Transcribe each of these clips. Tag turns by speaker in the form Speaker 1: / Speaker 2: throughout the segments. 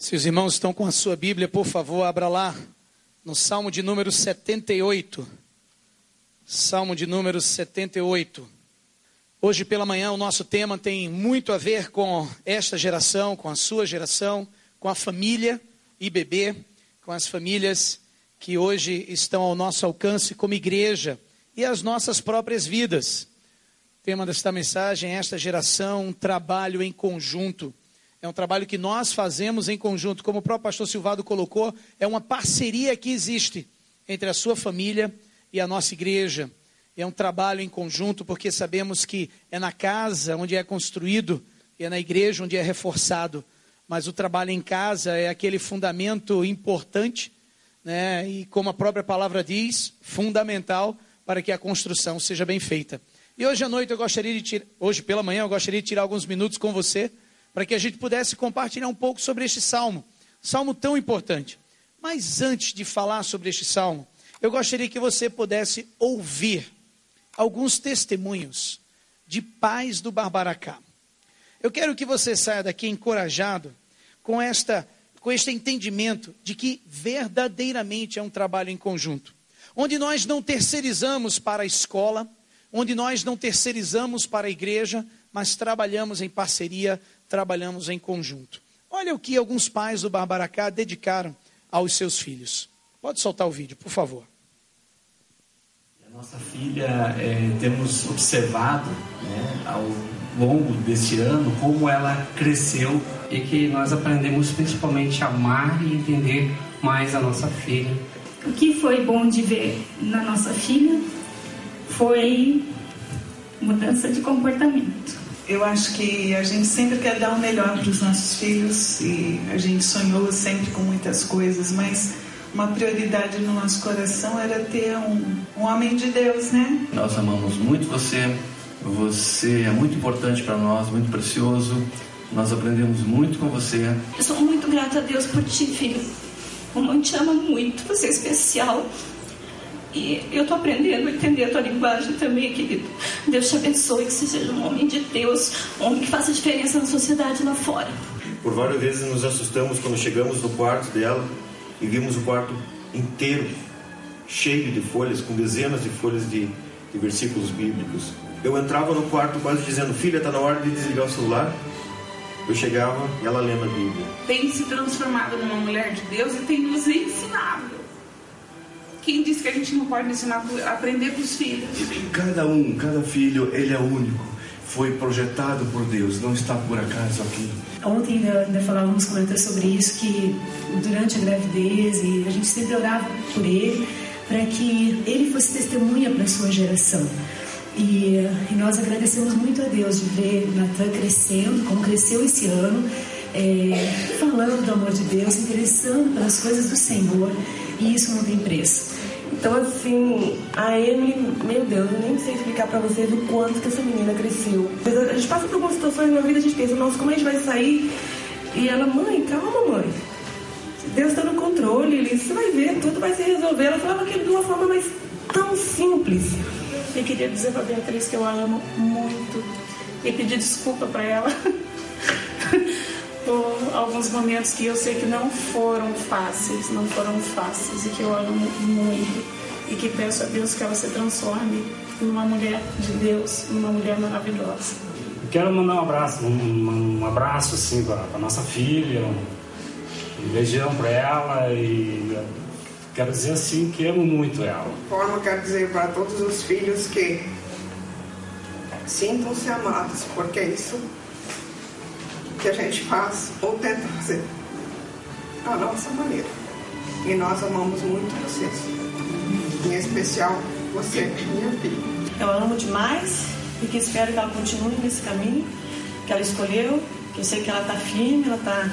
Speaker 1: Se os irmãos estão com a sua Bíblia, por favor, abra lá no Salmo de número 78. Salmo de número 78. Hoje pela manhã o nosso tema tem muito a ver com esta geração, com a sua geração, com a família e bebê, com as famílias que hoje estão ao nosso alcance como igreja e as nossas próprias vidas. O tema desta mensagem é esta geração, um trabalho em conjunto. É um trabalho que nós fazemos em conjunto, como o próprio pastor Silvado colocou, é uma parceria que existe entre a sua família e a nossa igreja. É um trabalho em conjunto, porque sabemos que é na casa onde é construído, e é na igreja onde é reforçado. Mas o trabalho em casa é aquele fundamento importante, né? e como a própria palavra diz, fundamental para que a construção seja bem feita. E hoje à noite eu gostaria de tirar, hoje pela manhã eu gostaria de tirar alguns minutos com você para que a gente pudesse compartilhar um pouco sobre este salmo, salmo tão importante. Mas antes de falar sobre este salmo, eu gostaria que você pudesse ouvir alguns testemunhos de pais do Barbaracá. Eu quero que você saia daqui encorajado com esta com este entendimento de que verdadeiramente é um trabalho em conjunto, onde nós não terceirizamos para a escola, onde nós não terceirizamos para a igreja, mas trabalhamos em parceria trabalhamos em conjunto. Olha o que alguns pais do Barbaracá dedicaram aos seus filhos. Pode soltar o vídeo, por favor.
Speaker 2: A nossa filha, é, temos observado né, ao longo deste ano como ela cresceu e que nós aprendemos principalmente a amar e entender mais a nossa filha.
Speaker 3: O que foi bom de ver na nossa filha foi mudança de comportamento.
Speaker 4: Eu acho que a gente sempre quer dar o melhor para os nossos filhos e a gente sonhou sempre com muitas coisas, mas uma prioridade no nosso coração era ter um, um homem de Deus, né?
Speaker 2: Nós amamos muito você, você é muito importante para nós, muito precioso. Nós aprendemos muito com você.
Speaker 3: Eu sou muito grata a Deus por ti, filho. Mamãe te ama muito, você é especial. E eu estou aprendendo a entender a tua linguagem também, querido. Deus te abençoe, que você seja um homem de Deus, um homem que faça diferença na sociedade lá fora.
Speaker 5: Por várias vezes nos assustamos quando chegamos no quarto dela e vimos o quarto inteiro cheio de folhas, com dezenas de folhas de, de versículos bíblicos. Eu entrava no quarto quase dizendo: Filha, está na hora de desligar o celular. Eu chegava e ela lendo a Bíblia.
Speaker 4: Tem se transformado numa mulher de Deus e tem nos ensinado quem disse que a gente não pode ensinar a aprender para os filhos?
Speaker 6: Cada um, cada filho, ele é único. Foi projetado por Deus, não está por acaso aqui.
Speaker 7: Ontem ainda, ainda falávamos comentando sobre isso, que durante a gravidez, e a gente sempre orava por ele, para que ele fosse testemunha para a sua geração. E, e, nós agradecemos muito a Deus de ver Natan crescendo, como cresceu esse ano, é, falando do amor de Deus, interessando pelas coisas do Senhor, e isso não tem preço.
Speaker 8: Então, assim, a Emily, meu Deus, eu nem sei explicar pra vocês o quanto que essa menina cresceu. A gente passa por algumas situações na vida, a gente pensa, nossa, como a gente vai sair? E ela, mãe, calma, mãe. Deus está no controle, você vai ver, tudo vai se resolver. Ela falava aquilo de uma forma mais tão simples.
Speaker 3: Eu queria dizer pra Beatriz que eu a amo muito e pedir desculpa pra ela. por alguns momentos que eu sei que não foram fáceis, não foram fáceis e que eu amo muito e que peço a Deus que ela se transforme numa mulher de Deus, numa mulher maravilhosa.
Speaker 9: Quero mandar um abraço, um, um abraço assim para a nossa filha, um, um beijão para ela e quero dizer assim que amo muito ela.
Speaker 10: Forma quero dizer para todos os filhos que sintam-se amados, porque é isso que a gente faz ou tenta fazer da nossa maneira. E nós amamos muito vocês. Em especial você, minha filha.
Speaker 8: Eu amo demais e que espero que ela continue nesse caminho que ela escolheu, que eu sei que ela está firme, ela está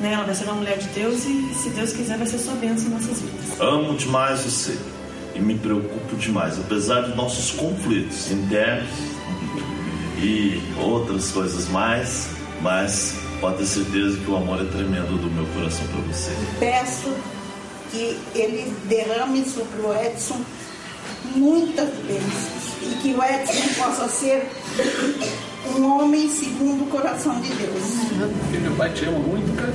Speaker 8: né, ela vai ser uma mulher de Deus e, se Deus quiser, vai ser sua bênção em nossas vidas.
Speaker 11: Amo demais você e me preocupo demais, apesar de nossos conflitos internos e outras coisas mais mas pode ter certeza que o amor é tremendo do meu coração para você.
Speaker 12: Peço que ele derrame sobre o Edson muitas bênçãos e que o Edson possa ser um homem segundo o coração de Deus.
Speaker 13: Meu pai te ama muito, cara.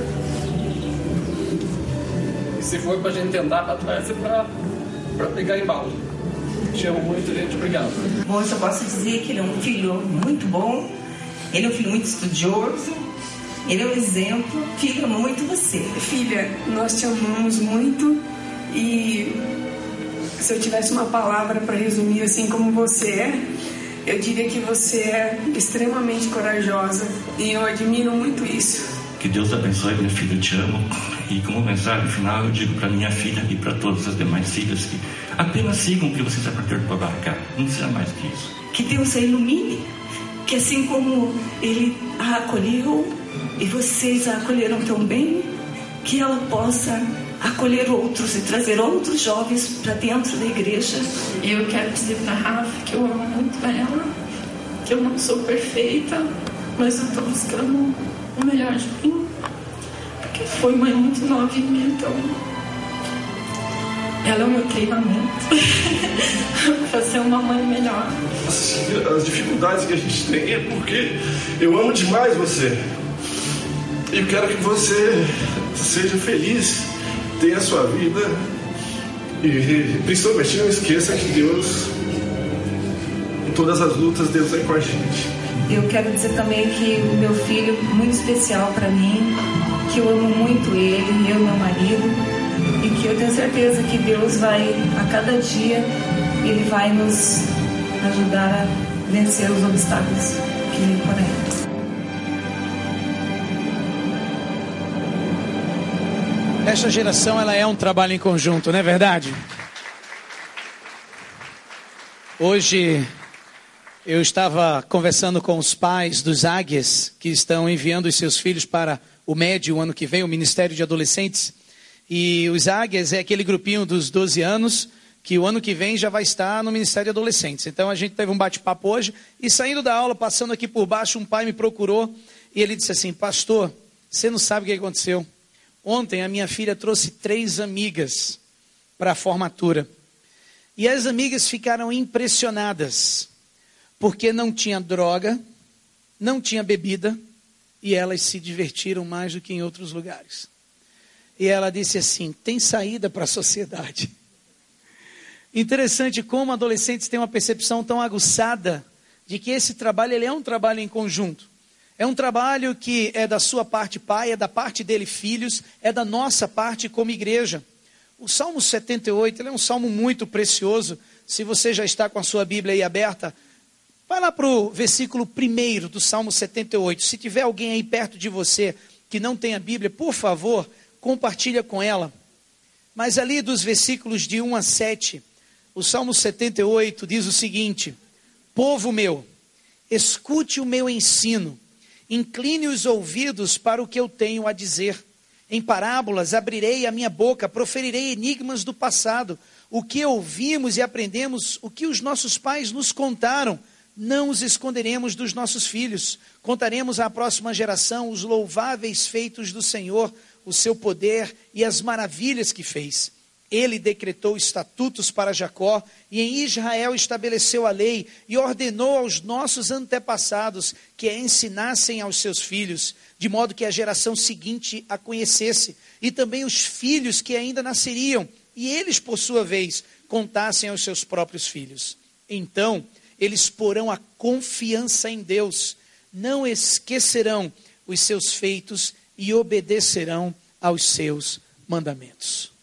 Speaker 13: Se for pra gente tentar, vai ser pra, pra pegar embalo. Te amo muito, gente. Obrigado.
Speaker 8: Bom, eu só posso dizer que ele é um filho muito bom, ele é um filho muito estudioso, ele é um exemplo. Filho, amo muito você.
Speaker 14: Filha, nós te amamos muito e se eu tivesse uma palavra para resumir assim como você é, eu diria que você é extremamente corajosa e eu admiro muito isso.
Speaker 15: Que Deus abençoe, minha filha, eu te amo. E como mensagem final, eu digo para minha filha e para todas as demais filhas que apenas sigam o que vocês aprenderam para barcar. Não seja mais que isso.
Speaker 3: Que Deus a ilumine, que assim como Ele a acolheu e vocês a acolheram tão bem, que ela possa acolher outros e trazer outros jovens para dentro da igreja. Eu quero dizer para Rafa que eu amo muito ela, que eu não sou perfeita, mas eu estou buscando o melhor de mim, porque foi mãe muito novinha, então ela é o meu treinamento para ser uma mãe melhor.
Speaker 6: As, dificuldades que a gente tem é porque eu amo demais você. E quero que você seja feliz, tenha a sua vida e principalmente não esqueça que Deus, em todas as lutas, Deus é com a gente.
Speaker 7: Eu quero dizer também que o meu filho, muito especial para mim, que eu amo muito ele, eu e meu marido, e que eu tenho certeza que Deus vai, a cada dia, Ele vai nos ajudar a vencer os obstáculos que por aí.
Speaker 1: Esta geração ela é um trabalho em conjunto, não é verdade? Hoje eu estava conversando com os pais dos águias que estão enviando os seus filhos para o MED o ano que vem, o Ministério de Adolescentes. E os águias é aquele grupinho dos 12 anos que o ano que vem já vai estar no Ministério de Adolescentes. Então a gente teve um bate-papo hoje e saindo da aula, passando aqui por baixo, um pai me procurou e ele disse assim: Pastor, você não sabe o que aconteceu. Ontem a minha filha trouxe três amigas para a formatura. E as amigas ficaram impressionadas, porque não tinha droga, não tinha bebida, e elas se divertiram mais do que em outros lugares. E ela disse assim: tem saída para a sociedade. Interessante como adolescentes têm uma percepção tão aguçada de que esse trabalho ele é um trabalho em conjunto. É um trabalho que é da sua parte pai, é da parte dele filhos, é da nossa parte como igreja. O Salmo 78 ele é um salmo muito precioso. Se você já está com a sua Bíblia aí aberta, vai lá para o versículo 1 do Salmo 78. Se tiver alguém aí perto de você que não tem a Bíblia, por favor, compartilha com ela. Mas ali dos versículos de 1 a 7, o Salmo 78 diz o seguinte: Povo meu, escute o meu ensino Incline os ouvidos para o que eu tenho a dizer. Em parábolas abrirei a minha boca, proferirei enigmas do passado. O que ouvimos e aprendemos, o que os nossos pais nos contaram, não os esconderemos dos nossos filhos. Contaremos à próxima geração os louváveis feitos do Senhor, o seu poder e as maravilhas que fez. Ele decretou estatutos para Jacó e em Israel estabeleceu a lei e ordenou aos nossos antepassados que a ensinassem aos seus filhos, de modo que a geração seguinte a conhecesse, e também os filhos que ainda nasceriam, e eles, por sua vez, contassem aos seus próprios filhos. Então, eles porão a confiança em Deus, não esquecerão os seus feitos e obedecerão aos seus mandamentos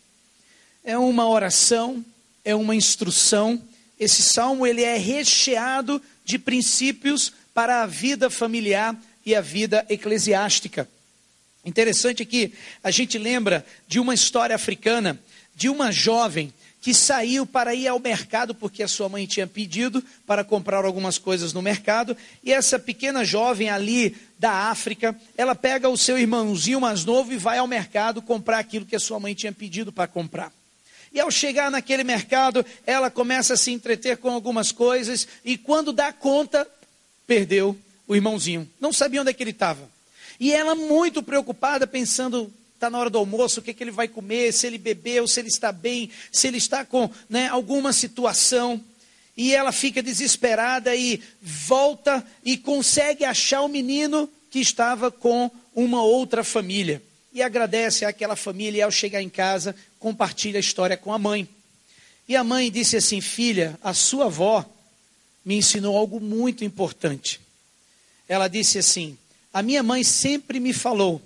Speaker 1: é uma oração, é uma instrução. Esse salmo ele é recheado de princípios para a vida familiar e a vida eclesiástica. Interessante que a gente lembra de uma história africana de uma jovem que saiu para ir ao mercado porque a sua mãe tinha pedido para comprar algumas coisas no mercado, e essa pequena jovem ali da África, ela pega o seu irmãozinho mais novo e vai ao mercado comprar aquilo que a sua mãe tinha pedido para comprar. E ao chegar naquele mercado, ela começa a se entreter com algumas coisas e quando dá conta, perdeu o irmãozinho. Não sabia onde é que ele estava. E ela muito preocupada, pensando, está na hora do almoço, o que, que ele vai comer, se ele bebeu, se ele está bem, se ele está com né, alguma situação. E ela fica desesperada e volta e consegue achar o menino que estava com uma outra família. e agradece àquela família e ao chegar em casa compartilha a história com a mãe. E a mãe disse assim: Filha, a sua avó me ensinou algo muito importante. Ela disse assim: A minha mãe sempre me falou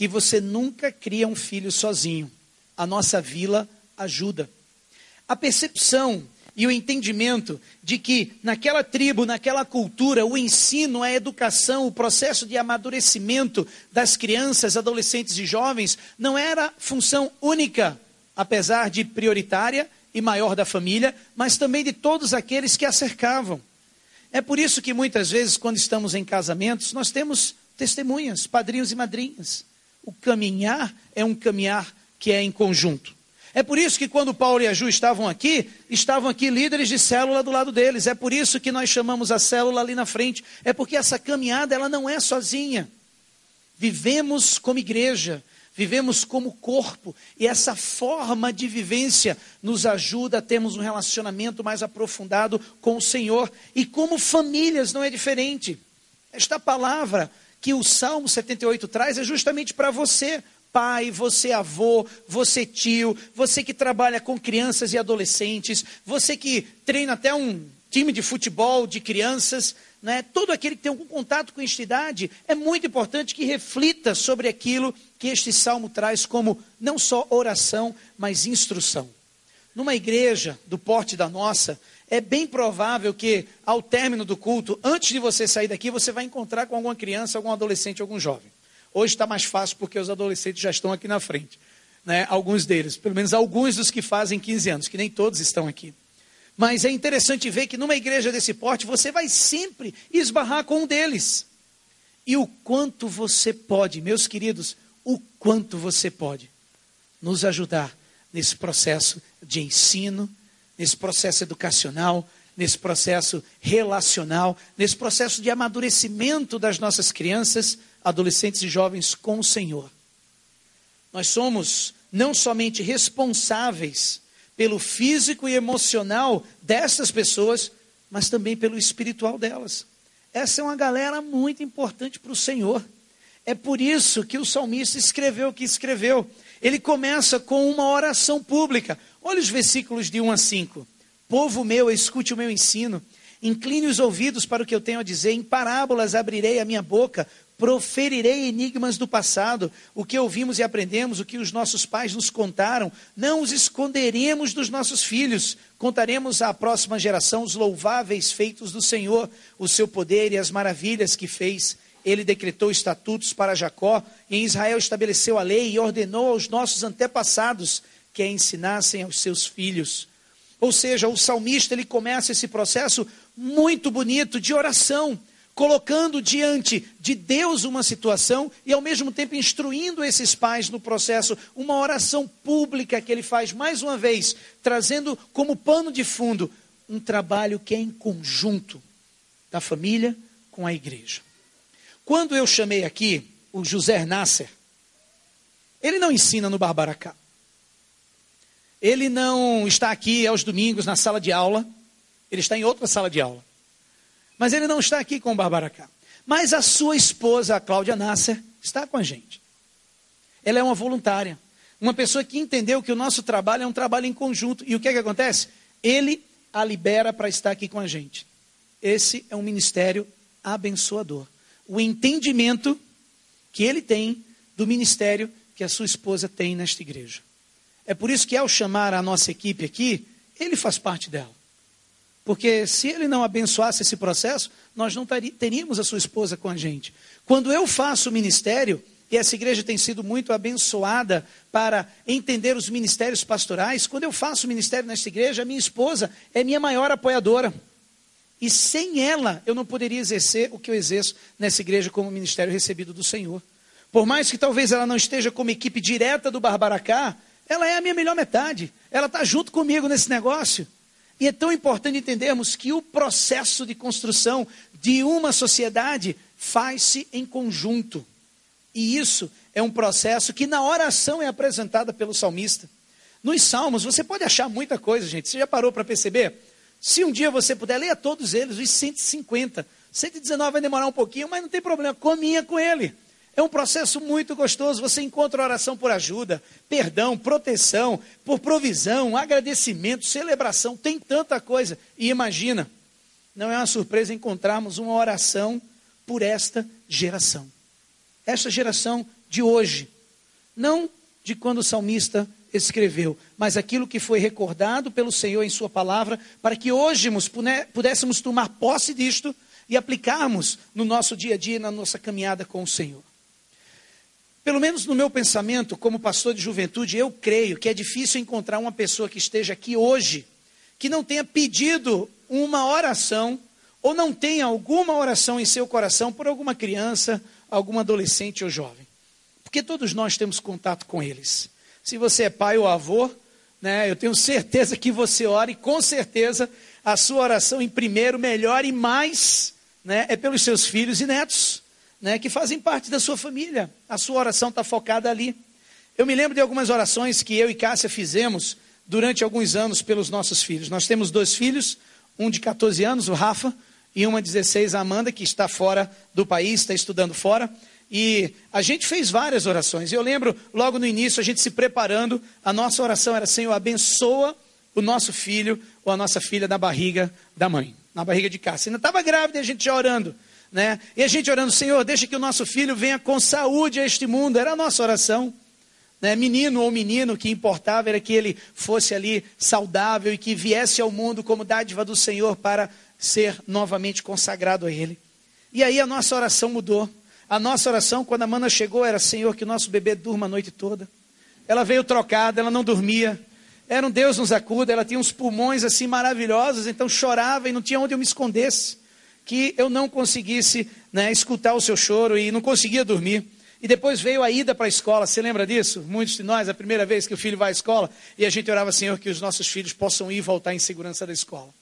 Speaker 1: que você nunca cria um filho sozinho. A nossa vila ajuda. A percepção e o entendimento de que naquela tribo, naquela cultura, o ensino, a educação, o processo de amadurecimento das crianças, adolescentes e jovens não era função única, apesar de prioritária e maior da família, mas também de todos aqueles que a cercavam. É por isso que muitas vezes, quando estamos em casamentos, nós temos testemunhas, padrinhos e madrinhas. O caminhar é um caminhar que é em conjunto. É por isso que quando Paulo e a Ju estavam aqui, estavam aqui líderes de célula do lado deles. É por isso que nós chamamos a célula ali na frente. É porque essa caminhada ela não é sozinha. Vivemos como igreja, vivemos como corpo, e essa forma de vivência nos ajuda a termos um relacionamento mais aprofundado com o Senhor. E como famílias não é diferente. Esta palavra que o Salmo 78 traz é justamente para você, pai, você avô, você tio, você que trabalha com crianças e adolescentes, você que treina até um time de futebol de crianças, né? todo aquele que tem algum contato com esta idade, é muito importante que reflita sobre aquilo que este salmo traz como não só oração, mas instrução. Numa igreja do porte da nossa, é bem provável que ao término do culto, antes de você sair daqui, você vai encontrar com alguma criança, algum adolescente, algum jovem. Hoje está mais fácil porque os adolescentes já estão aqui na frente. Né? Alguns deles, pelo menos alguns dos que fazem 15 anos, que nem todos estão aqui. Mas é interessante ver que numa igreja desse porte você vai sempre esbarrar com um deles. E o quanto você pode, meus queridos, o quanto você pode nos ajudar nesse processo de ensino, nesse processo educacional, nesse processo relacional, nesse processo de amadurecimento das nossas crianças adolescentes e jovens com o Senhor. Nós somos não somente responsáveis pelo físico e emocional dessas pessoas, mas também pelo espiritual delas. Essa é uma galera muito importante para o Senhor. É por isso que o salmista escreveu o que escreveu. Ele começa com uma oração pública. Olha os versículos de 1 a 5. Povo meu, escute o meu ensino. Incline os ouvidos para o que eu tenho a dizer. Em parábolas abrirei a minha boca proferirei enigmas do passado, o que ouvimos e aprendemos, o que os nossos pais nos contaram, não os esconderemos dos nossos filhos, contaremos à próxima geração os louváveis feitos do Senhor, o seu poder e as maravilhas que fez. Ele decretou estatutos para Jacó, e em Israel estabeleceu a lei e ordenou aos nossos antepassados que a ensinassem aos seus filhos. Ou seja, o salmista ele começa esse processo muito bonito de oração colocando diante de Deus uma situação e ao mesmo tempo instruindo esses pais no processo, uma oração pública que ele faz mais uma vez, trazendo como pano de fundo um trabalho que é em conjunto da família com a igreja. Quando eu chamei aqui o José Nasser, ele não ensina no Barbaracá. Ele não está aqui aos domingos na sala de aula, ele está em outra sala de aula. Mas ele não está aqui com o Barbaracá. Mas a sua esposa, a Cláudia Nasser, está com a gente. Ela é uma voluntária. Uma pessoa que entendeu que o nosso trabalho é um trabalho em conjunto. E o que é que acontece? Ele a libera para estar aqui com a gente. Esse é um ministério abençoador. O entendimento que ele tem do ministério que a sua esposa tem nesta igreja. É por isso que ao chamar a nossa equipe aqui, ele faz parte dela. Porque se ele não abençoasse esse processo, nós não teríamos a sua esposa com a gente. Quando eu faço ministério, e essa igreja tem sido muito abençoada para entender os ministérios pastorais, quando eu faço ministério nessa igreja, a minha esposa é minha maior apoiadora. E sem ela, eu não poderia exercer o que eu exerço nessa igreja como ministério recebido do Senhor. Por mais que talvez ela não esteja como equipe direta do Barbaracá, ela é a minha melhor metade. Ela está junto comigo nesse negócio. E é tão importante entendermos que o processo de construção de uma sociedade faz-se em conjunto. E isso é um processo que na oração é apresentada pelo salmista. Nos salmos você pode achar muita coisa, gente. Você já parou para perceber? Se um dia você puder, leia todos eles, os 150. 119 vai demorar um pouquinho, mas não tem problema, cominha com ele. É um processo muito gostoso. Você encontra oração por ajuda, perdão, proteção, por provisão, agradecimento, celebração. Tem tanta coisa. E imagina, não é uma surpresa encontrarmos uma oração por esta geração. Esta geração de hoje. Não de quando o salmista escreveu, mas aquilo que foi recordado pelo Senhor em Sua palavra, para que hoje pudéssemos tomar posse disto e aplicarmos no nosso dia a dia, na nossa caminhada com o Senhor. Pelo menos no meu pensamento, como pastor de juventude, eu creio que é difícil encontrar uma pessoa que esteja aqui hoje que não tenha pedido uma oração ou não tenha alguma oração em seu coração por alguma criança, algum adolescente ou jovem. Porque todos nós temos contato com eles. Se você é pai ou avô, né, eu tenho certeza que você ora e com certeza a sua oração em primeiro, melhor e mais né, é pelos seus filhos e netos, né, que fazem parte da sua família. A sua oração está focada ali. Eu me lembro de algumas orações que eu e Cássia fizemos durante alguns anos pelos nossos filhos. Nós temos dois filhos, um de 14 anos, o Rafa, e uma de 16, a Amanda, que está fora do país, está estudando fora. E a gente fez várias orações. Eu lembro, logo no início, a gente se preparando, a nossa oração era: Senhor, abençoa o nosso filho ou a nossa filha na barriga da mãe na barriga de Cássia. Ainda estava grávida e a gente já orando. Né? E a gente orando, Senhor, deixa que o nosso filho venha com saúde a este mundo. Era a nossa oração. Né? Menino ou menino, o que importava era que ele fosse ali saudável e que viesse ao mundo como dádiva do Senhor para ser novamente consagrado a Ele. E aí a nossa oração mudou. A nossa oração, quando a mana chegou, era: Senhor, que nosso bebê durma a noite toda. Ela veio trocada, ela não dormia. Era um Deus nos acuda, ela tinha uns pulmões assim maravilhosos, então chorava e não tinha onde eu me escondesse, que eu não conseguisse né, escutar o seu choro e não conseguia dormir. E depois veio a ida para a escola, você lembra disso? Muitos de nós, a primeira vez que o filho vai à escola, e a gente orava, Senhor, que os nossos filhos possam ir e voltar em segurança da escola.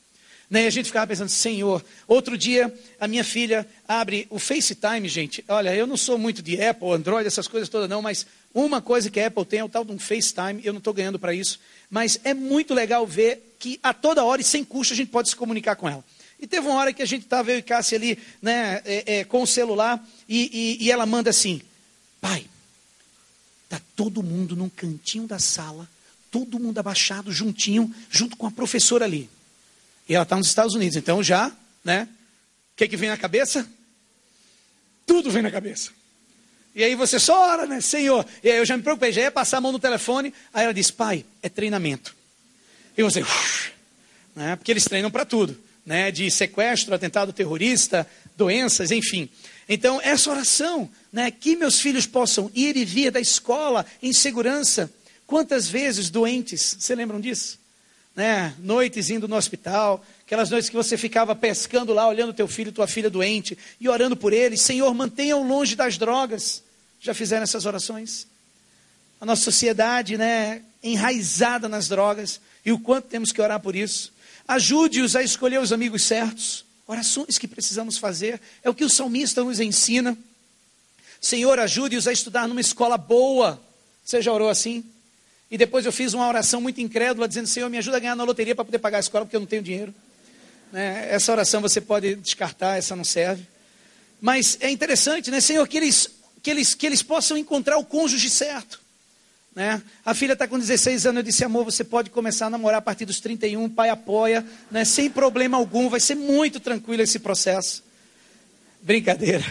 Speaker 1: Né? E a gente ficava pensando, Senhor. Outro dia, a minha filha abre o FaceTime, gente. Olha, eu não sou muito de Apple, Android, essas coisas todas não, mas uma coisa que a Apple tem é o tal de um FaceTime, eu não estou ganhando para isso. Mas é muito legal ver que a toda hora e sem custo a gente pode se comunicar com ela. E teve uma hora que a gente estava, eu e Cássia ali, né, é, é, com o celular, e, e, e ela manda assim: Pai, está todo mundo num cantinho da sala, todo mundo abaixado, juntinho, junto com a professora ali. E ela está nos Estados Unidos, então já, né? O que, que vem na cabeça? Tudo vem na cabeça. E aí você só ora, né? Senhor. E aí eu já me preocupei, já ia passar a mão no telefone. Aí ela disse, pai, é treinamento. E você, uf, né? porque eles treinam para tudo, né? De sequestro, atentado terrorista, doenças, enfim. Então, essa oração, né? Que meus filhos possam ir e vir da escola em segurança. Quantas vezes doentes, você lembram disso? Né? Noites indo no hospital, aquelas noites que você ficava pescando lá, olhando teu filho, tua filha doente e orando por eles. Senhor, mantenham longe das drogas. Já fizeram essas orações? A nossa sociedade, né, enraizada nas drogas, e o quanto temos que orar por isso. Ajude-os a escolher os amigos certos. Orações que precisamos fazer, é o que o salmista nos ensina. Senhor, ajude-os a estudar numa escola boa. Você já orou assim? E depois eu fiz uma oração muito incrédula, dizendo: Senhor, me ajuda a ganhar na loteria para poder pagar a escola, porque eu não tenho dinheiro. Né? Essa oração você pode descartar, essa não serve. Mas é interessante, né, Senhor, que eles que eles, que eles possam encontrar o cônjuge certo. Né? A filha está com 16 anos, eu disse, amor, você pode começar a namorar a partir dos 31, o pai apoia, né? sem problema algum, vai ser muito tranquilo esse processo. Brincadeira.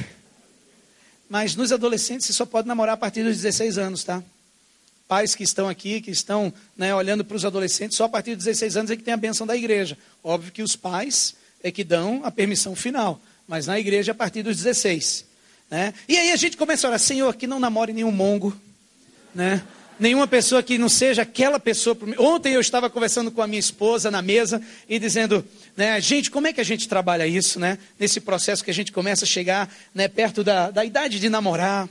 Speaker 1: Mas nos adolescentes você só pode namorar a partir dos 16 anos, tá? Pais que estão aqui, que estão né, olhando para os adolescentes, só a partir dos 16 anos é que tem a benção da igreja. Óbvio que os pais é que dão a permissão final, mas na igreja é a partir dos 16. Né? E aí a gente começa a orar, Senhor, que não namore nenhum mongo, né? nenhuma pessoa que não seja aquela pessoa. Ontem eu estava conversando com a minha esposa na mesa e dizendo, né, gente, como é que a gente trabalha isso, né? Nesse processo que a gente começa a chegar né, perto da, da idade de namorar.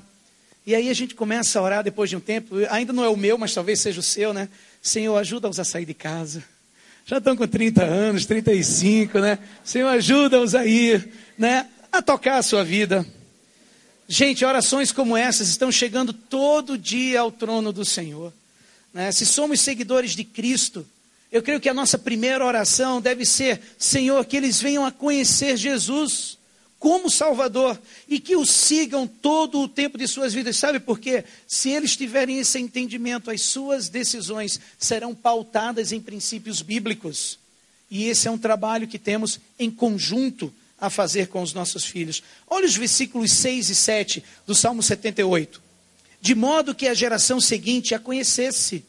Speaker 1: E aí a gente começa a orar depois de um tempo, ainda não é o meu, mas talvez seja o seu, né? Senhor, ajuda-os a sair de casa. Já estão com 30 anos, 35, né? Senhor, ajuda-os a ir, né? A tocar a sua vida. Gente, orações como essas estão chegando todo dia ao trono do Senhor. Né? Se somos seguidores de Cristo, eu creio que a nossa primeira oração deve ser: Senhor, que eles venham a conhecer Jesus como Salvador e que o sigam todo o tempo de suas vidas. Sabe por quê? Se eles tiverem esse entendimento, as suas decisões serão pautadas em princípios bíblicos. E esse é um trabalho que temos em conjunto a fazer com os nossos filhos. Olha os versículos 6 e 7 do Salmo 78. De modo que a geração seguinte a conhecesse.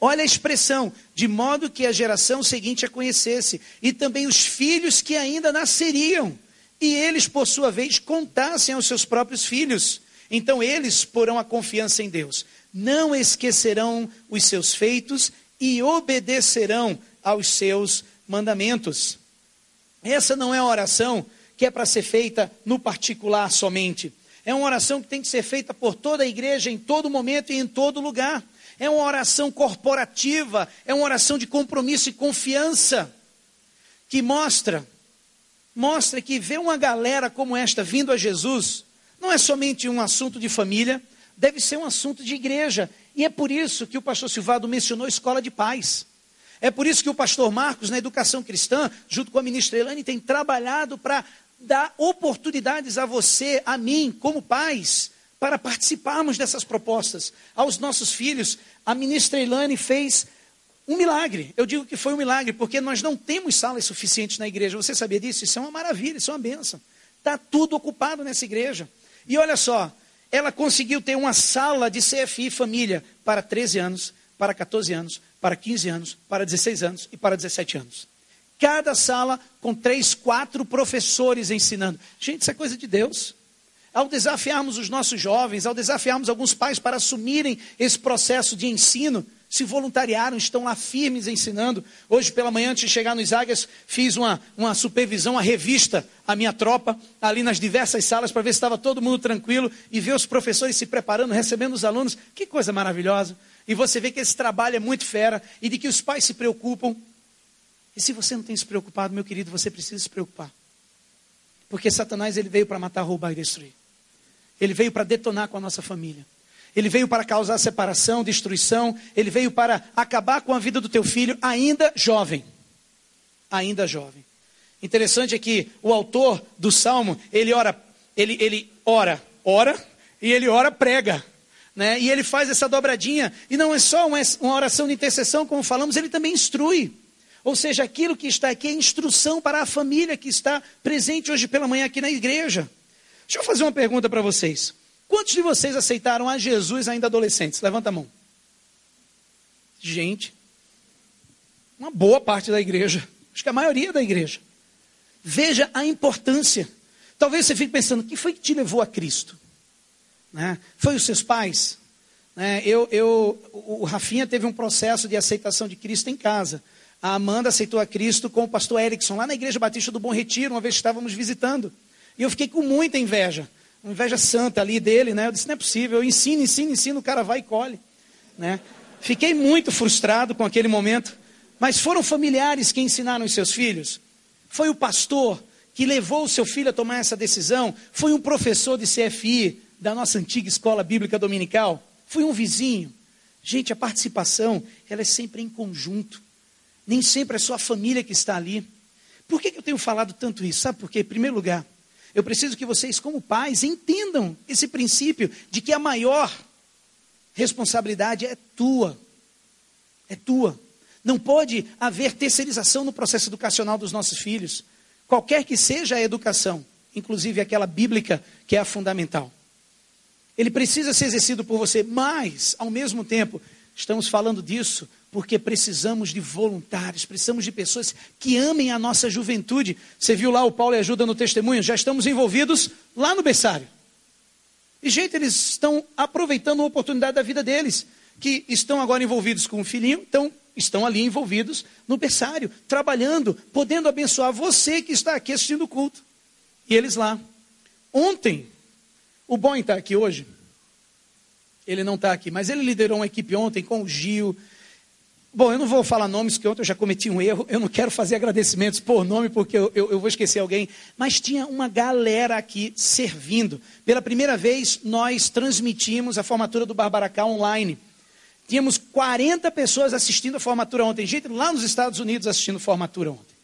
Speaker 1: Olha a expressão, de modo que a geração seguinte a conhecesse, e também os filhos que ainda nasceriam, e eles, por sua vez, contassem aos seus próprios filhos. Então eles porão a confiança em Deus. Não esquecerão os seus feitos e obedecerão aos seus mandamentos. Essa não é uma oração que é para ser feita no particular somente. É uma oração que tem que ser feita por toda a igreja, em todo momento e em todo lugar. É uma oração corporativa, é uma oração de compromisso e confiança, que mostra, mostra que ver uma galera como esta vindo a Jesus, não é somente um assunto de família, deve ser um assunto de igreja. E é por isso que o pastor Silvado mencionou escola de paz. É por isso que o pastor Marcos, na educação cristã, junto com a ministra Elane, tem trabalhado para dar oportunidades a você, a mim, como pais, para participarmos dessas propostas. Aos nossos filhos, a ministra Elane fez um milagre. Eu digo que foi um milagre, porque nós não temos salas suficientes na igreja. Você sabia disso? Isso é uma maravilha, isso é uma benção. Está tudo ocupado nessa igreja. E olha só, ela conseguiu ter uma sala de CFI família para 13 anos, para 14 anos, para 15 anos, para 16 anos e para 17 anos. Cada sala com três, quatro professores ensinando. Gente, isso é coisa de Deus. Ao desafiarmos os nossos jovens, ao desafiarmos alguns pais para assumirem esse processo de ensino, se voluntariaram, estão lá firmes ensinando. Hoje pela manhã, antes de chegar nos Águias, fiz uma, uma supervisão, uma revista à minha tropa, ali nas diversas salas, para ver se estava todo mundo tranquilo e ver os professores se preparando, recebendo os alunos. Que coisa maravilhosa. E você vê que esse trabalho é muito fera e de que os pais se preocupam. E se você não tem se preocupado, meu querido, você precisa se preocupar. Porque Satanás ele veio para matar, roubar e destruir. Ele veio para detonar com a nossa família. Ele veio para causar separação, destruição. Ele veio para acabar com a vida do teu filho, ainda jovem. Ainda jovem. Interessante é que o autor do salmo, ele ora, ele, ele ora, ora, e ele ora, prega. Né? E ele faz essa dobradinha, e não é só uma, oração de intercessão, como falamos, ele também instrui. Ou seja, aquilo que está aqui é instrução para a família que está presente hoje pela manhã aqui na igreja. Deixa eu fazer uma pergunta para vocês. Quantos de vocês aceitaram a Jesus ainda adolescentes? Levanta a mão. Gente, uma boa parte da igreja, acho que a maioria da igreja. Veja a importância. Talvez você fique pensando, o que foi que te levou a Cristo? Né? Foi os seus pais? Né? Eu, eu, o Rafinha teve um processo de aceitação de Cristo em casa. A Amanda aceitou a Cristo com o pastor Erickson, lá na Igreja Batista do Bom Retiro, uma vez que estávamos visitando. E eu fiquei com muita inveja, uma inveja santa ali dele, né? Eu disse, não é possível, eu ensino, ensino, ensino, o cara vai e colhe. Né? Fiquei muito frustrado com aquele momento. Mas foram familiares que ensinaram os seus filhos? Foi o pastor que levou o seu filho a tomar essa decisão? Foi um professor de CFI, da nossa antiga escola bíblica dominical? Foi um vizinho? Gente, a participação, ela é sempre em conjunto. Nem sempre é só a família que está ali. Por que, que eu tenho falado tanto isso? Sabe por quê? Em primeiro lugar, eu preciso que vocês, como pais, entendam esse princípio de que a maior responsabilidade é tua. É tua. Não pode haver terceirização no processo educacional dos nossos filhos. Qualquer que seja a educação, inclusive aquela bíblica que é a fundamental. Ele precisa ser exercido por você, mas, ao mesmo tempo, estamos falando disso porque precisamos de voluntários, precisamos de pessoas que amem a nossa juventude. Você viu lá o Paulo e ajuda no testemunho? Já estamos envolvidos lá no berçário. E, gente, eles estão aproveitando a oportunidade da vida deles, que estão agora envolvidos com o filhinho, então estão ali envolvidos no berçário, trabalhando, podendo abençoar você que está aqui assistindo o culto. E eles lá. Ontem, o Boy está aqui hoje. Ele não está aqui, mas ele liderou uma equipe ontem com o Gil. Bom, eu não vou falar nomes, porque ontem eu já cometi um erro. Eu não quero fazer agradecimentos por nome, porque eu, eu, eu vou esquecer alguém. Mas tinha uma galera aqui servindo. Pela primeira vez, nós transmitimos a formatura do Barbaracá online. Tínhamos 40 pessoas assistindo a formatura ontem. Gente lá nos Estados Unidos assistindo a formatura ontem.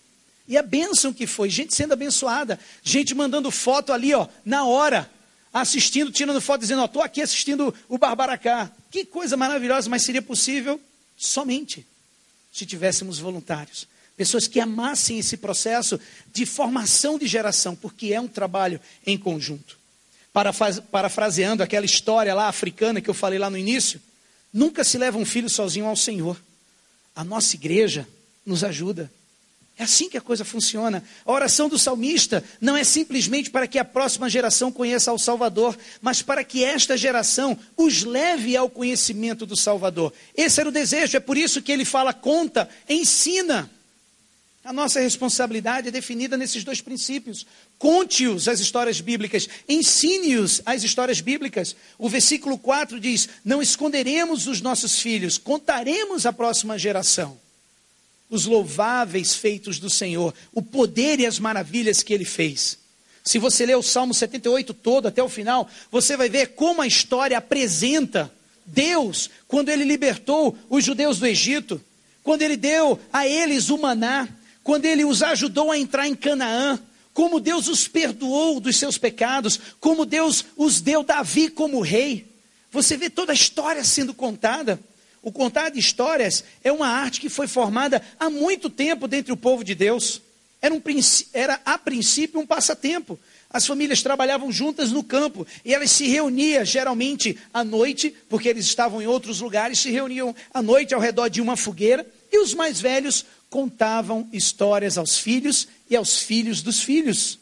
Speaker 1: E a bênção que foi, gente sendo abençoada, gente mandando foto ali, ó, na hora, assistindo, tirando foto, dizendo, ó, estou aqui assistindo o Barbaracá. Que coisa maravilhosa, mas seria possível somente se tivéssemos voluntários. Pessoas que amassem esse processo de formação de geração, porque é um trabalho em conjunto. Parafraseando aquela história lá africana que eu falei lá no início, nunca se leva um filho sozinho ao Senhor. A nossa igreja nos ajuda. É assim que a coisa funciona. A oração do salmista não é simplesmente para que a próxima geração conheça ao Salvador, mas para que esta geração os leve ao conhecimento do Salvador. Esse era o desejo, é por isso que ele fala: conta, ensina. A nossa responsabilidade é definida nesses dois princípios. Conte-os as histórias bíblicas, ensine-os as histórias bíblicas. O versículo 4 diz: Não esconderemos os nossos filhos, contaremos à próxima geração os louváveis feitos do Senhor, o poder e as maravilhas que ele fez. Se você ler o Salmo 78 todo até o final, você vai ver como a história apresenta Deus quando ele libertou os judeus do Egito, quando ele deu a eles o maná, quando ele os ajudou a entrar em Canaã, como Deus os perdoou dos seus pecados, como Deus os deu Davi como rei. Você vê toda a história sendo contada. O contar de histórias é uma arte que foi formada há muito tempo dentro do povo de Deus. Era, um, era a princípio um passatempo. As famílias trabalhavam juntas no campo e elas se reuniam geralmente à noite, porque eles estavam em outros lugares, se reuniam à noite ao redor de uma fogueira e os mais velhos contavam histórias aos filhos e aos filhos dos filhos.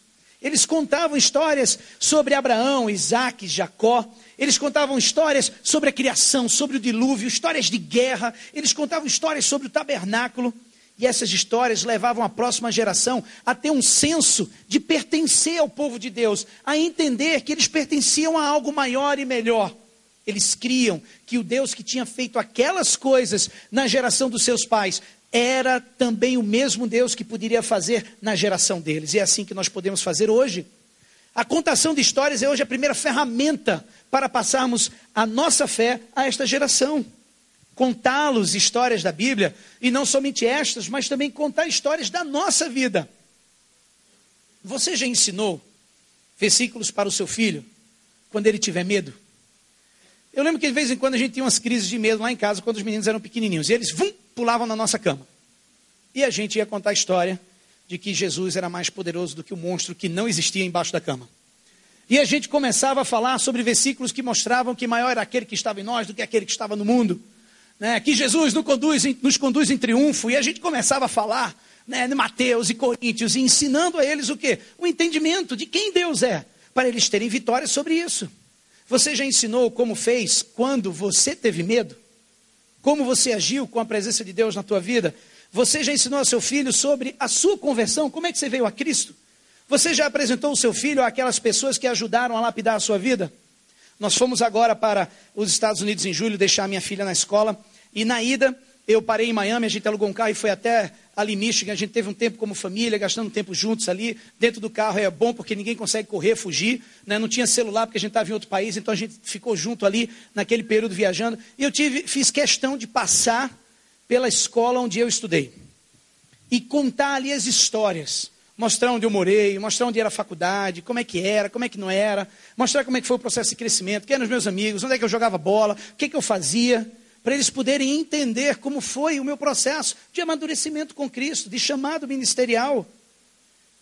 Speaker 1: Eles contavam histórias sobre Abraão, Isaac, Jacó, eles contavam histórias sobre a criação, sobre o dilúvio, histórias de guerra. Eles contavam histórias sobre o tabernáculo. E essas histórias levavam a próxima geração a ter um senso de pertencer ao povo de Deus, a entender que eles pertenciam a algo maior e melhor. Eles criam que o Deus que tinha feito aquelas coisas na geração dos seus pais era também o mesmo Deus que poderia fazer na geração deles. E é assim que nós podemos fazer hoje. A contação de histórias é hoje a primeira ferramenta para passarmos a nossa fé a esta geração. Contá-los histórias da Bíblia, e não somente estas, mas também contar histórias da nossa vida. Você já ensinou versículos para o seu filho quando ele tiver medo? Eu lembro que de vez em quando a gente tinha umas crises de medo lá em casa quando os meninos eram pequenininhos. E eles vum, pulavam na nossa cama. E a gente ia contar a história de que Jesus era mais poderoso do que o monstro que não existia embaixo da cama. E a gente começava a falar sobre versículos que mostravam que maior era aquele que estava em nós do que aquele que estava no mundo. Né? Que Jesus nos conduz, nos conduz em triunfo. E a gente começava a falar né, de Mateus e Coríntios, e ensinando a eles o quê? O entendimento de quem Deus é, para eles terem vitória sobre isso. Você já ensinou como fez quando você teve medo? Como você agiu com a presença de Deus na tua vida? Você já ensinou a seu filho sobre a sua conversão? Como é que você veio a Cristo? Você já apresentou o seu filho àquelas pessoas que ajudaram a lapidar a sua vida? Nós fomos agora para os Estados Unidos em julho deixar minha filha na escola. E na ida, eu parei em Miami, a gente alugou um carro e foi até ali Michigan. A gente teve um tempo como família, gastando tempo juntos ali. Dentro do carro é bom porque ninguém consegue correr, fugir. Né? Não tinha celular porque a gente estava em outro país, então a gente ficou junto ali naquele período viajando. E eu tive, fiz questão de passar pela escola onde eu estudei e contar ali as histórias mostrar onde eu morei, mostrar onde era a faculdade, como é que era, como é que não era, mostrar como é que foi o processo de crescimento, quem eram os meus amigos, onde é que eu jogava bola, o que, é que eu fazia, para eles poderem entender como foi o meu processo de amadurecimento com Cristo, de chamado ministerial.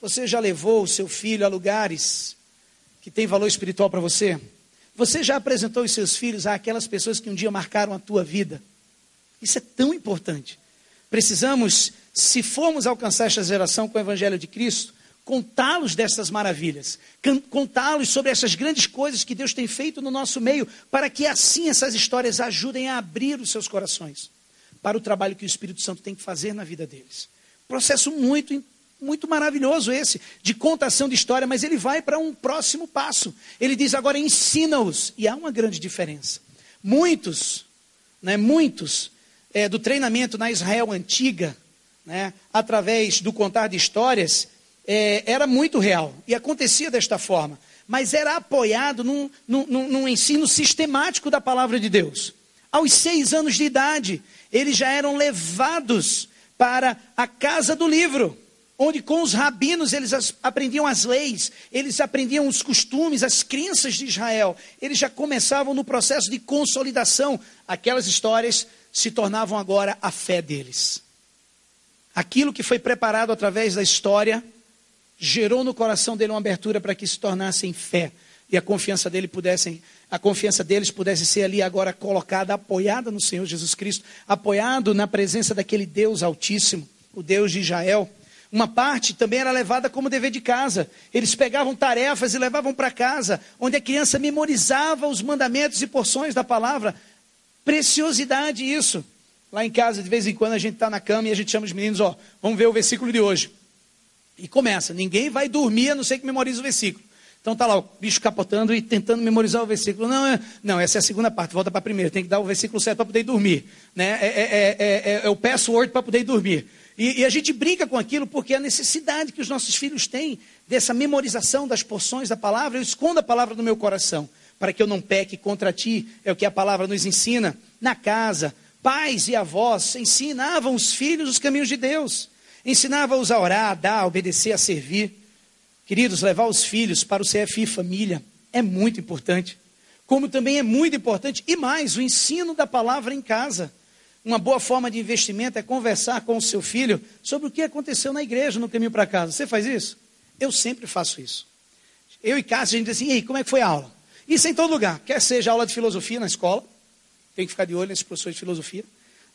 Speaker 1: Você já levou o seu filho a lugares que têm valor espiritual para você? Você já apresentou os seus filhos àquelas pessoas que um dia marcaram a tua vida? Isso é tão importante. Precisamos se formos alcançar esta geração com o Evangelho de Cristo, contá-los dessas maravilhas, contá-los sobre essas grandes coisas que Deus tem feito no nosso meio, para que assim essas histórias ajudem a abrir os seus corações para o trabalho que o Espírito Santo tem que fazer na vida deles. Processo muito muito maravilhoso esse, de contação de história, mas ele vai para um próximo passo. Ele diz agora ensina-os, e há uma grande diferença. Muitos, né, muitos é, do treinamento na Israel antiga, né, através do contar de histórias, é, era muito real e acontecia desta forma, mas era apoiado num, num, num ensino sistemático da palavra de Deus. Aos seis anos de idade, eles já eram levados para a casa do livro. onde com os rabinos eles as, aprendiam as leis, eles aprendiam os costumes, as crenças de Israel. Eles já começavam no processo de consolidação. Aquelas histórias se tornavam agora a fé deles. Aquilo que foi preparado através da história gerou no coração dele uma abertura para que se tornassem fé e a confiança dele pudessem, a confiança deles pudesse ser ali agora colocada, apoiada no Senhor Jesus Cristo, apoiado na presença daquele Deus Altíssimo, o Deus de Israel. Uma parte também era levada como dever de casa. Eles pegavam tarefas e levavam para casa, onde a criança memorizava os mandamentos e porções da palavra. Preciosidade isso. Lá em casa, de vez em quando, a gente está na cama e a gente chama os meninos, ó, vamos ver o versículo de hoje. E começa, ninguém vai dormir a não ser que memorize o versículo. Então tá lá o bicho capotando e tentando memorizar o versículo. Não, é, não essa é a segunda parte, volta para a primeira. Tem que dar o versículo certo para poder dormir. Né? É, é, é, é o password para poder dormir. E, e, a gente brinca com aquilo porque a necessidade que os nossos filhos têm dessa memorização das porções da palavra, eu escondo a palavra no meu coração, para que eu não peque contra ti, é o que a palavra nos ensina. Na casa, pais e avós ensinavam os filhos os caminhos de Deus, ensinavam-os a orar, a dar, a obedecer, a servir. Queridos, levar os filhos para o CFI Família é muito importante. Como também é muito importante, e mais, o ensino da palavra em casa. Uma boa forma de investimento é conversar com o seu filho sobre o que aconteceu na igreja no caminho para casa. Você faz isso? Eu sempre faço isso. Eu e Cássio, a gente diz assim, ei, como é que foi a aula? Isso em todo lugar. Quer seja aula de filosofia na escola, tem que ficar de olho nesse professor de filosofia.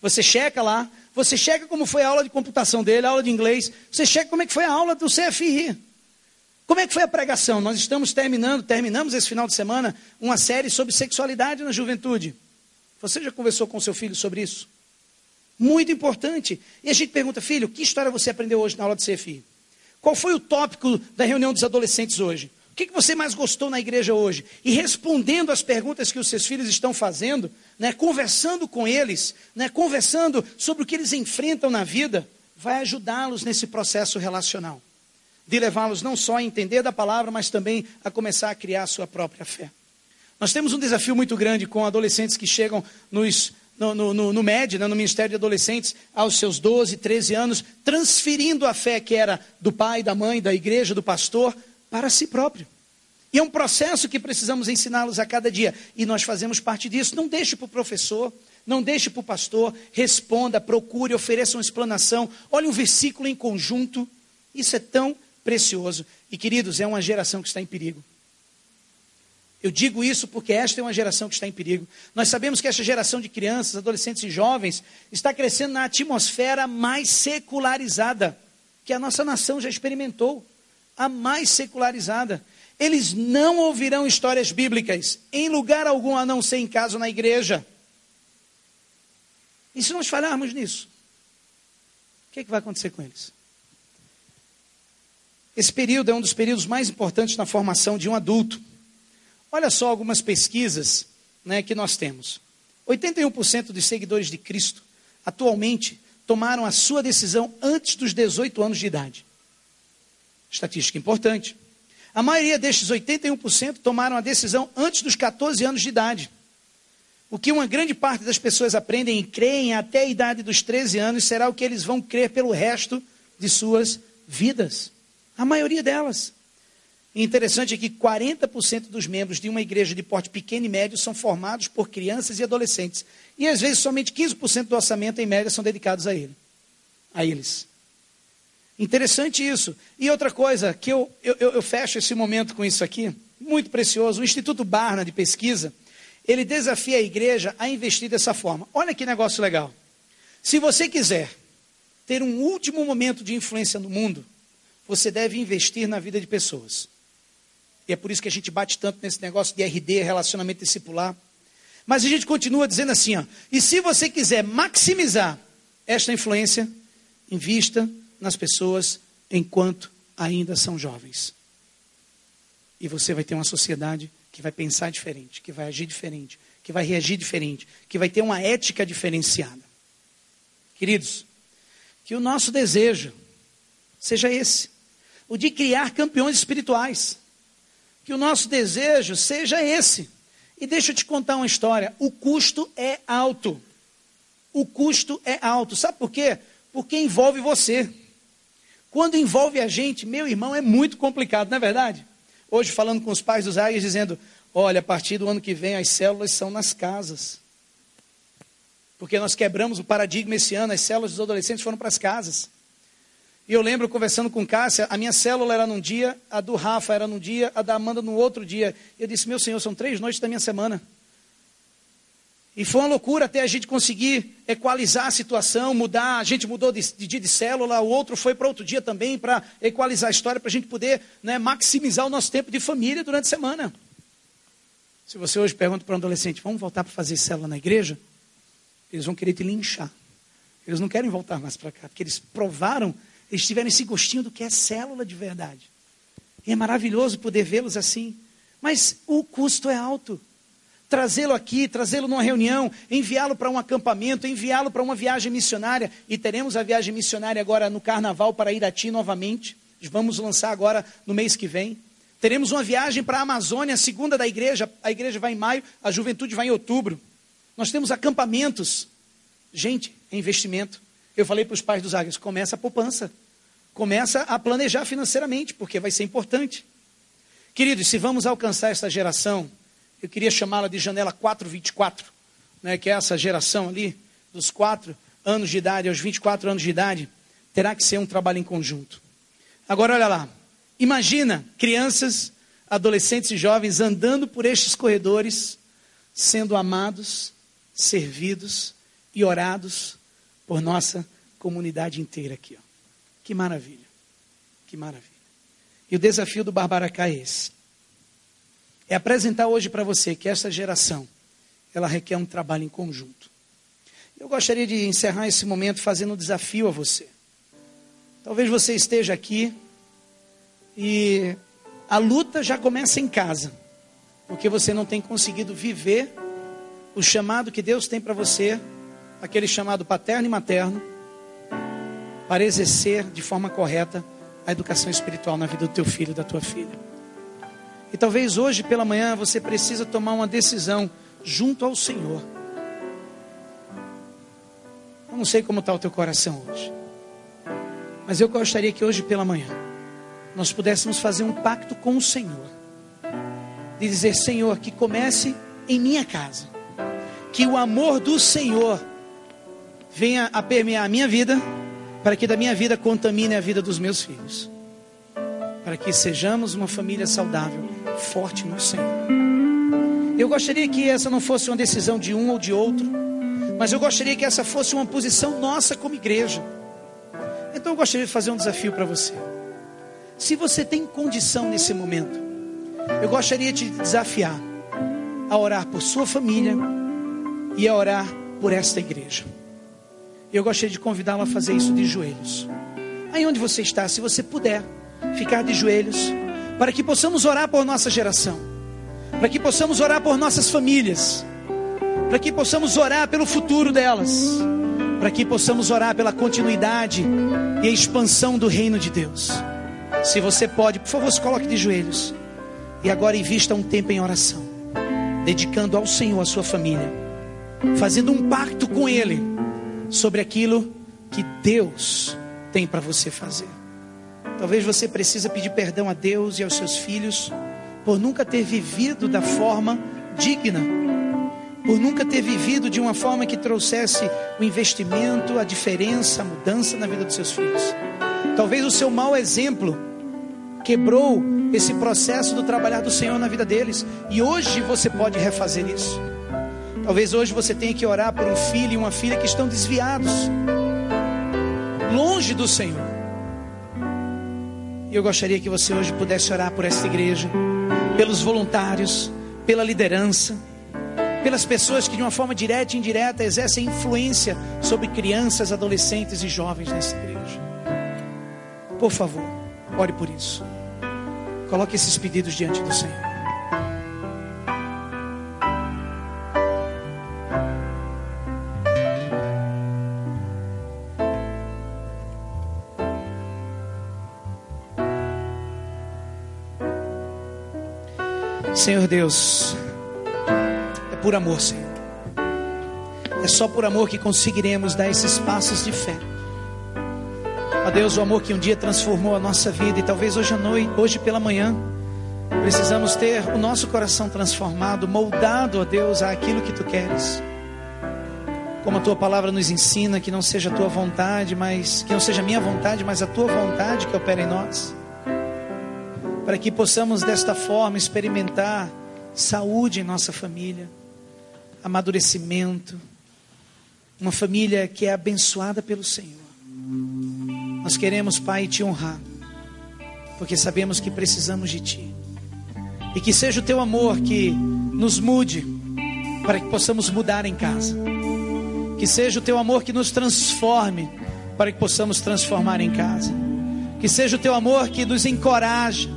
Speaker 1: Você checa lá, você checa como foi a aula de computação dele, a aula de inglês, você checa como é que foi a aula do CFI. Como é que foi a pregação? Nós estamos terminando, terminamos esse final de semana, uma série sobre sexualidade na juventude. Você já conversou com seu filho sobre isso? Muito importante. E a gente pergunta, filho, que história você aprendeu hoje na aula de CFI? Qual foi o tópico da reunião dos adolescentes hoje? Que, que você mais gostou na igreja hoje? E respondendo às perguntas que os seus filhos estão fazendo, né, conversando com eles, né, conversando sobre o que eles enfrentam na vida, vai ajudá-los nesse processo relacional de levá-los não só a entender da palavra, mas também a começar a criar a sua própria fé. Nós temos um desafio muito grande com adolescentes que chegam nos, no, no, no, no MED, né, no Ministério de Adolescentes, aos seus 12, 13 anos, transferindo a fé que era do pai, da mãe, da igreja, do pastor, para si próprio. E é um processo que precisamos ensiná-los a cada dia. E nós fazemos parte disso. Não deixe para o professor, não deixe para o pastor, responda, procure, ofereça uma explanação, olhe um versículo em conjunto. Isso é tão precioso. E queridos, é uma geração que está em perigo. Eu digo isso porque esta é uma geração que está em perigo. Nós sabemos que esta geração de crianças, adolescentes e jovens está crescendo na atmosfera mais secularizada que a nossa nação já experimentou a mais secularizada. Eles não ouvirão histórias bíblicas em lugar algum a não ser em casa ou na igreja. E se nós falharmos nisso, o que, é que vai acontecer com eles? Esse período é um dos períodos mais importantes na formação de um adulto. Olha só algumas pesquisas né, que nós temos. 81% dos seguidores de Cristo atualmente tomaram a sua decisão antes dos 18 anos de idade. Estatística importante. A maioria destes 81% tomaram a decisão antes dos 14 anos de idade. O que uma grande parte das pessoas aprendem e creem até a idade dos 13 anos será o que eles vão crer pelo resto de suas vidas. A maioria delas. E interessante é que 40% dos membros de uma igreja de porte pequeno e médio são formados por crianças e adolescentes. E às vezes somente 15% do orçamento, em média, são dedicados a ele. A eles. Interessante isso. E outra coisa, que eu, eu, eu fecho esse momento com isso aqui, muito precioso. O Instituto Barna de Pesquisa, ele desafia a igreja a investir dessa forma. Olha que negócio legal. Se você quiser ter um último momento de influência no mundo, você deve investir na vida de pessoas. E é por isso que a gente bate tanto nesse negócio de RD, relacionamento discipular. Mas a gente continua dizendo assim, ó, e se você quiser maximizar esta influência, invista nas pessoas enquanto ainda são jovens. E você vai ter uma sociedade que vai pensar diferente, que vai agir diferente, que vai reagir diferente, que vai ter uma ética diferenciada. Queridos, que o nosso desejo seja esse o de criar campeões espirituais. Que o nosso desejo seja esse. E deixa eu te contar uma história: o custo é alto. O custo é alto. Sabe por quê? Porque envolve você. Quando envolve a gente, meu irmão, é muito complicado, não é verdade? Hoje, falando com os pais dos águias, dizendo: olha, a partir do ano que vem as células são nas casas. Porque nós quebramos o paradigma esse ano, as células dos adolescentes foram para as casas. E eu lembro conversando com Cássia, a minha célula era num dia, a do Rafa era num dia, a da Amanda no outro dia. Eu disse, meu Senhor, são três noites da minha semana. E foi uma loucura até a gente conseguir equalizar a situação, mudar. A gente mudou de, de dia de célula, o outro foi para outro dia também, para equalizar a história, para a gente poder né, maximizar o nosso tempo de família durante a semana. Se você hoje pergunta para um adolescente, vamos voltar para fazer célula na igreja? Eles vão querer te linchar. Eles não querem voltar mais para cá, porque eles provaram, eles tiveram esse gostinho do que é célula de verdade. E é maravilhoso poder vê-los assim. Mas o custo é alto trazê-lo aqui, trazê-lo numa reunião, enviá-lo para um acampamento, enviá-lo para uma viagem missionária. E teremos a viagem missionária agora no carnaval para Irati novamente. Vamos lançar agora no mês que vem. Teremos uma viagem para a Amazônia, a segunda da igreja. A igreja vai em maio, a juventude vai em outubro. Nós temos acampamentos. Gente, é investimento. Eu falei para os pais dos águias: começa a poupança. Começa a planejar financeiramente, porque vai ser importante. Queridos, se vamos alcançar essa geração, eu queria chamá-la de janela 424, né, que é essa geração ali, dos 4 anos de idade aos 24 anos de idade, terá que ser um trabalho em conjunto. Agora, olha lá. Imagina crianças, adolescentes e jovens andando por estes corredores, sendo amados, servidos e orados por nossa comunidade inteira aqui. Ó. Que maravilha. Que maravilha. E o desafio do Barbaracá é esse é apresentar hoje para você que essa geração, ela requer um trabalho em conjunto. Eu gostaria de encerrar esse momento fazendo um desafio a você. Talvez você esteja aqui e a luta já começa em casa, porque você não tem conseguido viver o chamado que Deus tem para você, aquele chamado paterno e materno, para exercer de forma correta a educação espiritual na vida do teu filho e da tua filha. E talvez hoje pela manhã você precisa tomar uma decisão junto ao Senhor. Eu não sei como está o teu coração hoje. Mas eu gostaria que hoje pela manhã nós pudéssemos fazer um pacto com o Senhor. De dizer, Senhor, que comece em minha casa. Que o amor do Senhor venha a permear a minha vida, para que da minha vida contamine a vida dos meus filhos para que sejamos uma família saudável, forte no Senhor. Eu gostaria que essa não fosse uma decisão de um ou de outro, mas eu gostaria que essa fosse uma posição nossa como igreja. Então eu gostaria de fazer um desafio para você. Se você tem condição nesse momento, eu gostaria de desafiar a orar por sua família e a orar por esta igreja. Eu gostaria de convidá-lo a fazer isso de joelhos. Aí onde você está, se você puder ficar de joelhos, para que possamos orar por nossa geração, para que possamos orar por nossas famílias, para que possamos orar pelo futuro delas, para que possamos orar pela continuidade e a expansão do reino de Deus. Se você pode, por favor, se coloque de joelhos e agora invista um tempo em oração, dedicando ao Senhor a sua família, fazendo um pacto com Ele sobre aquilo que Deus tem para você fazer. Talvez você precise pedir perdão a Deus e aos seus filhos por nunca ter vivido da forma digna, por nunca ter vivido de uma forma que trouxesse o investimento, a diferença, a mudança na vida dos seus filhos. Talvez o seu mau exemplo quebrou esse processo do trabalhar do Senhor na vida deles, e hoje você pode refazer isso. Talvez hoje você tenha que orar por um filho e uma filha que estão desviados, longe do Senhor. E eu gostaria que você hoje pudesse orar por esta igreja, pelos voluntários, pela liderança, pelas pessoas que de uma forma direta e indireta exercem influência sobre crianças, adolescentes e jovens nessa igreja. Por favor, ore por isso. Coloque esses pedidos diante do Senhor. Senhor Deus, é por amor, Senhor. É só por amor que conseguiremos dar esses passos de fé. Ó Deus, o amor que um dia transformou a nossa vida e talvez hoje à noite, hoje pela manhã, precisamos ter o nosso coração transformado, moldado, ó Deus, àquilo que tu queres. Como a tua palavra nos ensina, que não seja a tua vontade, mas que não seja a minha vontade, mas a tua vontade que opera em nós. Para que possamos desta forma experimentar saúde em nossa família, amadurecimento, uma família que é abençoada pelo Senhor. Nós queremos, Pai, te honrar, porque sabemos que precisamos de Ti. E que seja o Teu amor que nos mude, para que possamos mudar em casa. Que seja o Teu amor que nos transforme, para que possamos transformar em casa. Que seja o Teu amor que nos encoraje,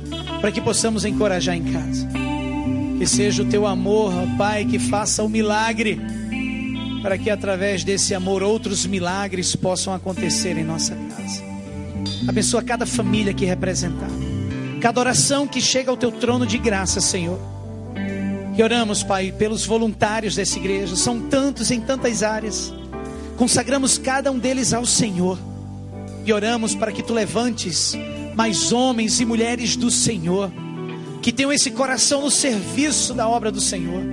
Speaker 1: para que possamos encorajar em casa. Que seja o Teu amor, Pai, que faça o milagre, para que através desse amor outros milagres possam acontecer em nossa casa. Abençoa cada família aqui representada. Cada oração que chega ao teu trono de graça, Senhor. E oramos, Pai, pelos voluntários dessa igreja. São tantos em tantas áreas. Consagramos cada um deles ao Senhor. E oramos para que tu levantes mais homens e mulheres do Senhor. Que tenham esse coração no serviço da obra do Senhor.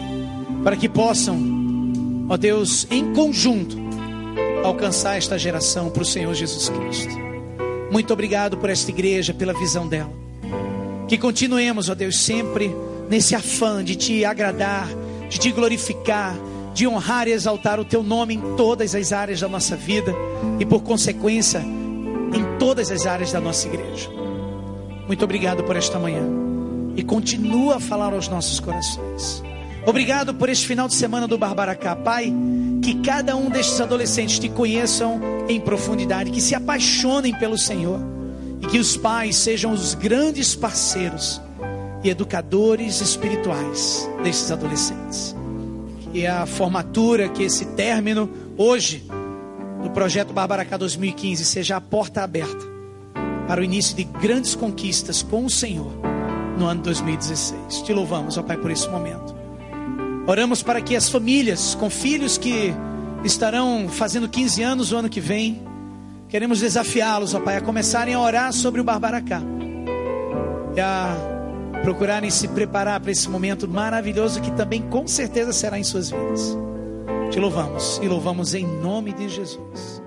Speaker 1: Para que possam, ó Deus, em conjunto, alcançar esta geração para o Senhor Jesus Cristo. Muito obrigado por esta igreja, pela visão dela. Que continuemos, ó Deus, sempre nesse afã de te agradar, de te glorificar, de honrar e exaltar o teu nome em todas as áreas da nossa vida e, por consequência, todas as áreas da nossa igreja. Muito obrigado por esta manhã e continua a falar aos nossos corações. Obrigado por este final de semana do Barbaracá, Pai. Que cada um destes adolescentes te conheçam em profundidade, que se apaixonem pelo Senhor e que os pais sejam os grandes parceiros e educadores espirituais desses adolescentes. Que a formatura, que esse término hoje do projeto Barbaracá 2015 seja a porta aberta para o início de grandes conquistas com o Senhor no ano 2016. Te louvamos, ó Pai, por esse momento. Oramos para que as famílias com filhos que estarão fazendo 15 anos o ano que vem, queremos desafiá-los, ó Pai, a começarem a orar sobre o Barbaracá e a procurarem se preparar para esse momento maravilhoso que também com certeza será em suas vidas. Te louvamos e louvamos em nome de Jesus.